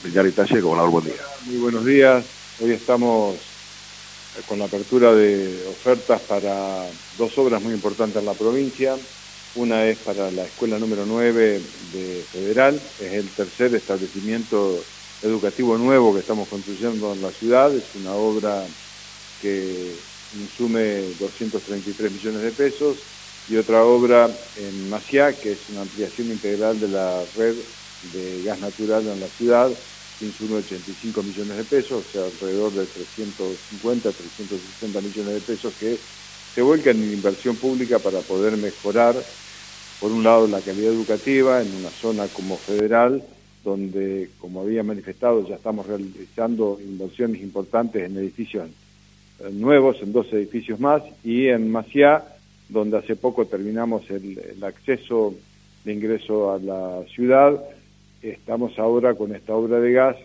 explicar el taller, gobernador, buen día. Muy buenos días. Hoy estamos con la apertura de ofertas para dos obras muy importantes en la provincia. Una es para la escuela número 9 de Federal, es el tercer establecimiento educativo nuevo que estamos construyendo en la ciudad. Es una obra que insume 233 millones de pesos y otra obra en Maciá, que es una ampliación integral de la red de gas natural en la ciudad, 85 millones de pesos, o sea, alrededor de 350, 360 millones de pesos que se vuelcan en inversión pública para poder mejorar, por un lado, la calidad educativa en una zona como federal, donde, como había manifestado, ya estamos realizando inversiones importantes en edificios nuevos, en dos edificios más, y en Maciá, donde hace poco terminamos el, acceso de ingreso a la ciudad, estamos ahora con esta obra de gas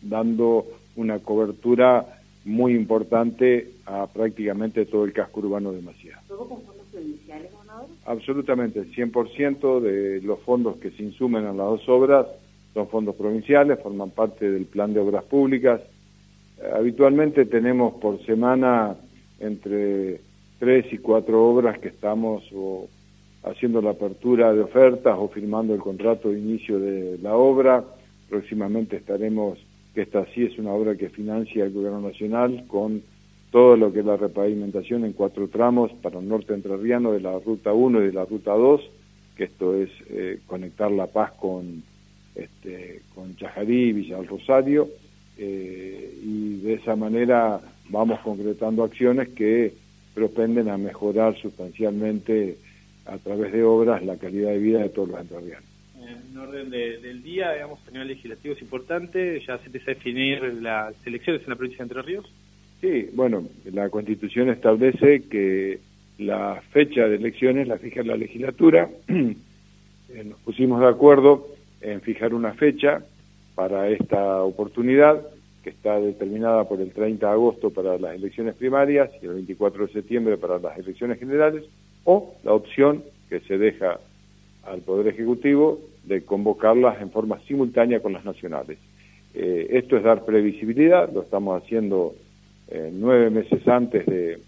dando una cobertura muy importante a prácticamente todo el casco urbano de. ¿Todo con fondos provinciales, gobernador? Absolutamente, el 100% de los fondos que se insumen en las dos obras son fondos provinciales, forman parte del plan de obras públicas. Habitualmente tenemos por semana entre tres y cuatro obras que estamos o haciendo la apertura de ofertas o firmando el contrato de inicio de la obra. Próximamente estaremos, que esta sí es una obra que financia el Gobierno Nacional con todo lo que es la repavimentación en cuatro tramos para el norte entrerriano de la Ruta 1 y de la Ruta 2, que esto es eh, conectar La Paz con, este, con Chajarí, Villa del Rosario, eh, y de esa manera vamos concretando acciones que propenden a mejorar sustancialmente a través de obras la calidad de vida de todos los entrerrianos. En orden del día, digamos, a nivel legislativo es importante, ya se empieza a definir las elecciones en la provincia de Entre Ríos. Sí, bueno, la Constitución establece que la fecha de elecciones la fija la legislatura. Eh, nos pusimos de acuerdo en fijar una fecha para esta oportunidad que está determinada por el 30 de agosto para las elecciones primarias y el 24 de septiembre para las elecciones generales, o la opción que se deja al Poder Ejecutivo de convocarlas en forma simultánea con las nacionales. Eh, esto es dar previsibilidad, lo estamos haciendo eh, nueve meses antes de,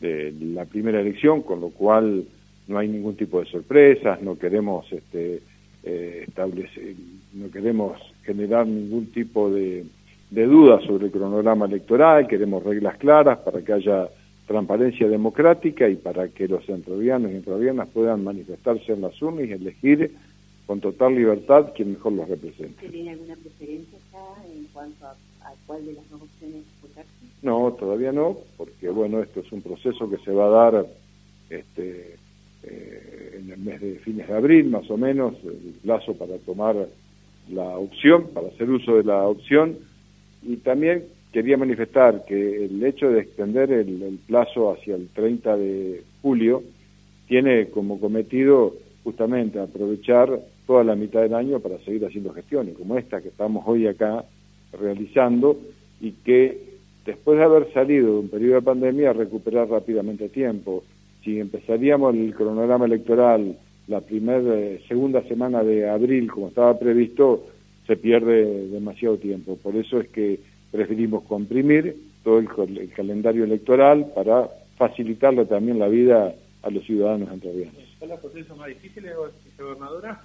la primera elección, con lo cual no hay ningún tipo de sorpresas, no queremos este, eh, establecer, no queremos generar ningún tipo de de dudas sobre el cronograma electoral, queremos reglas claras para que haya transparencia democrática y para que los entrerrianos y entrerrianas puedan manifestarse en las urnas y elegir con total libertad quien mejor los represente. ¿Tiene alguna preferencia en cuanto a, cuál de las dos opciones votarse? No, todavía no, porque bueno, esto es un proceso que se va a dar este, eh, en el mes de fines de abril, más o menos, el plazo para tomar la opción, para hacer uso de la opción y también quería manifestar que el hecho de extender el, plazo hacia el 30 de julio tiene como cometido justamente aprovechar toda la mitad del año para seguir haciendo gestiones como esta que estamos hoy acá realizando y que después de haber salido de un periodo de pandemia recuperar rápidamente tiempo. Si empezaríamos el cronograma electoral la primera, eh, segunda semana de abril como estaba previsto, se pierde demasiado tiempo. Por eso es que preferimos comprimir todo el, calendario electoral para facilitarle también la vida a los ciudadanos entrerrianos. ¿Son los procesos más difíciles, gobernadora?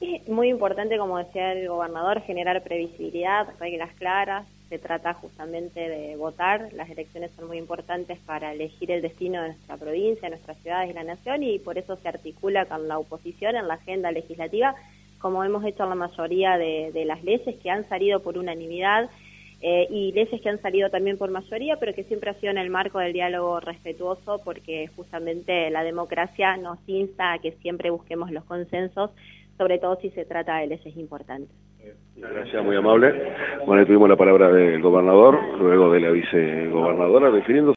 Es muy importante, como decía el gobernador, generar previsibilidad, reglas claras. Se trata justamente de votar. Las elecciones son muy importantes para elegir el destino de nuestra provincia, de nuestras ciudades y la nación, y por eso se articula con la oposición en la agenda legislativa como hemos hecho en la mayoría de, las leyes que han salido por unanimidad eh, y leyes que han salido también por mayoría, pero que siempre ha sido en el marco del diálogo respetuoso, porque justamente la democracia nos insta a que siempre busquemos los consensos, sobre todo si se trata de leyes importantes. Gracias, muy amable. Bueno, tuvimos la palabra del gobernador, luego de la vicegobernadora, refiriendo